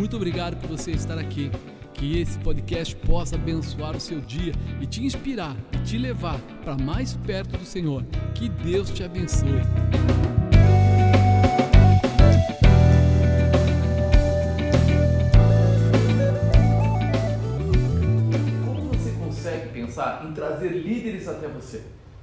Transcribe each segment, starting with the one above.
Muito obrigado por você estar aqui. Que esse podcast possa abençoar o seu dia e te inspirar e te levar para mais perto do Senhor. Que Deus te abençoe. Como você consegue pensar em trazer líderes até você?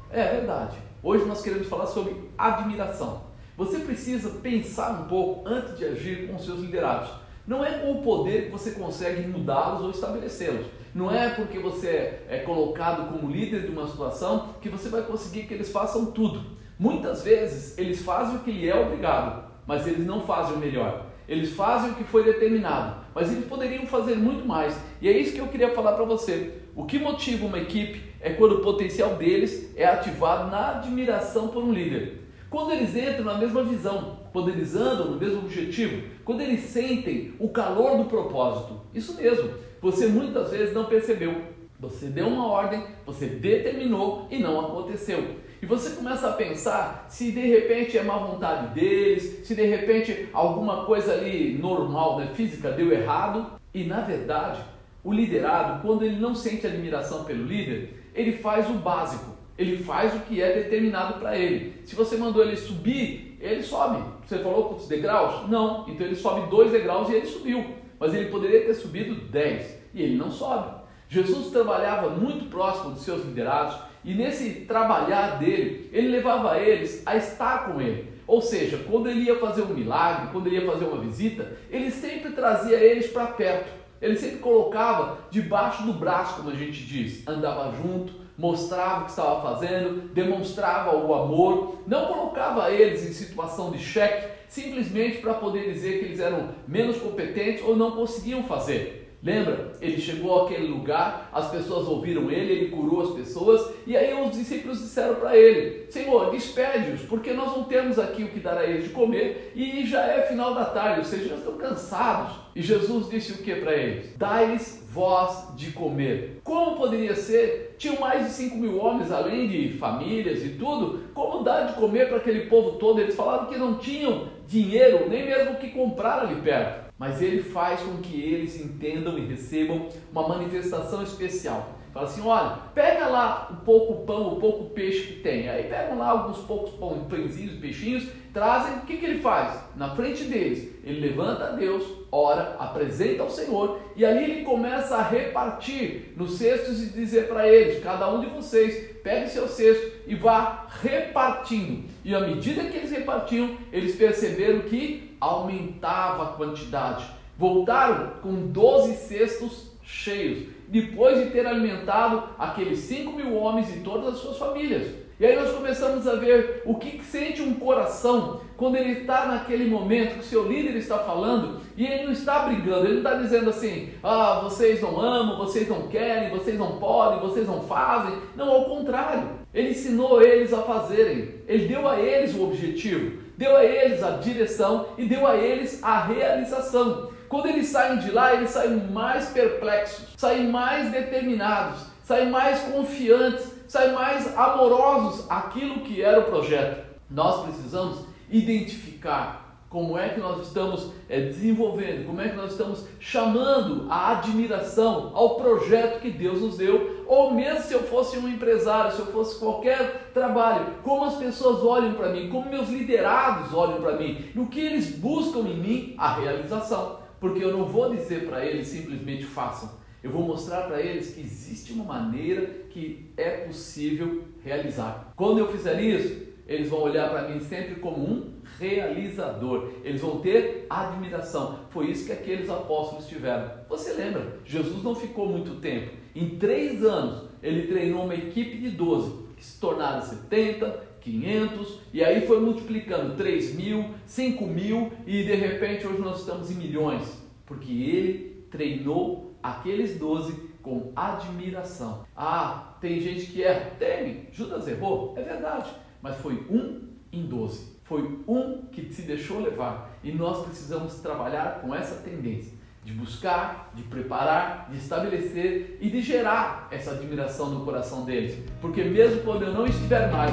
É verdade. Hoje nós queremos falar sobre admiração. Você precisa pensar um pouco antes de agir com seus liderados. Não é com o poder que você consegue mudá-los ou estabelecê-los. Não é porque você é colocado como líder de uma situação que você vai conseguir que eles façam tudo. Muitas vezes eles fazem o que lhe é obrigado, mas eles não fazem o melhor. Eles fazem o que foi determinado, mas eles poderiam fazer muito mais. E é isso que eu queria falar para você. O que motiva uma equipe é quando o potencial deles é ativado na admiração por um líder. Quando eles entram na mesma visão, quando eles andam no mesmo objetivo, quando eles sentem o calor do propósito. Isso mesmo, você muitas vezes não percebeu. Você deu uma ordem, você determinou e não aconteceu. E você começa a pensar se de repente é má vontade deles, se de repente alguma coisa ali normal, né, física, deu errado. E na verdade, o liderado, quando ele não sente admiração pelo líder, ele faz o básico. Ele faz o que é determinado para ele. Se você mandou ele subir, ele sobe. Você falou quantos degraus? Não. Então ele sobe dois degraus e ele subiu. Mas ele poderia ter subido dez e ele não sobe. Jesus trabalhava muito próximo dos seus liderados e nesse trabalhar dele, ele levava eles a estar com ele. Ou seja, quando ele ia fazer um milagre, quando ele ia fazer uma visita, ele sempre trazia eles para perto. Ele sempre colocava debaixo do braço, como a gente diz, andava junto, mostrava o que estava fazendo, demonstrava o amor, não colocava eles em situação de cheque simplesmente para poder dizer que eles eram menos competentes ou não conseguiam fazer. Lembra? Ele chegou àquele lugar, as pessoas ouviram ele, ele curou as pessoas, e aí os discípulos disseram para ele: Senhor, despede-os, porque nós não temos aqui o que dar a eles de comer, e já é final da tarde, ou seja, já estão cansados. E Jesus disse o que para eles? Dai-lhes voz de comer. Como poderia ser? Tinham mais de 5 mil homens, além de famílias e tudo. Como dar de comer para aquele povo todo? Eles falaram que não tinham dinheiro, nem mesmo o que comprar ali perto mas ele faz com que eles entendam e recebam uma manifestação especial. Fala assim: olha, pega lá o pouco pão, o pouco peixe que tem. Aí pegam lá alguns poucos pãezinhos, peixinhos, trazem. O que, que ele faz? Na frente deles, ele levanta a Deus, ora, apresenta ao Senhor e ali ele começa a repartir nos cestos e dizer para eles: cada um de vocês pegue seu cesto e vá repartindo. E à medida que eles repartiam, eles perceberam que aumentava a quantidade. Voltaram com 12 cestos cheios, depois de ter alimentado aqueles 5 mil homens e todas as suas famílias. E aí nós começamos a ver o que sente um coração quando ele está naquele momento que seu líder está falando e ele não está brigando, ele não está dizendo assim, ah, vocês não amam, vocês não querem, vocês não podem, vocês não fazem. Não, ao contrário, ele ensinou eles a fazerem, ele deu a eles o objetivo, deu a eles a direção e deu a eles a realização. Quando eles saem de lá, eles saem mais perplexos, saem mais determinados, saem mais confiantes saem mais amorosos aquilo que era o projeto. Nós precisamos identificar como é que nós estamos é, desenvolvendo, como é que nós estamos chamando a admiração ao projeto que Deus nos deu, ou mesmo se eu fosse um empresário, se eu fosse qualquer trabalho, como as pessoas olham para mim, como meus liderados olham para mim, no que eles buscam em mim a realização, porque eu não vou dizer para eles simplesmente façam, eu vou mostrar para eles que existe uma maneira que é possível realizar. Quando eu fizer isso, eles vão olhar para mim sempre como um realizador. Eles vão ter admiração. Foi isso que aqueles apóstolos tiveram. Você lembra? Jesus não ficou muito tempo. Em três anos, ele treinou uma equipe de 12, que se tornaram 70, 500, e aí foi multiplicando 3 mil, 5 mil, e de repente hoje nós estamos em milhões, porque ele treinou aqueles doze com admiração. Ah, tem gente que erra? Tem. Judas errou? É verdade. Mas foi um em doze. Foi um que se deixou levar. E nós precisamos trabalhar com essa tendência de buscar, de preparar, de estabelecer e de gerar essa admiração no coração deles. Porque mesmo quando eu não estiver mais,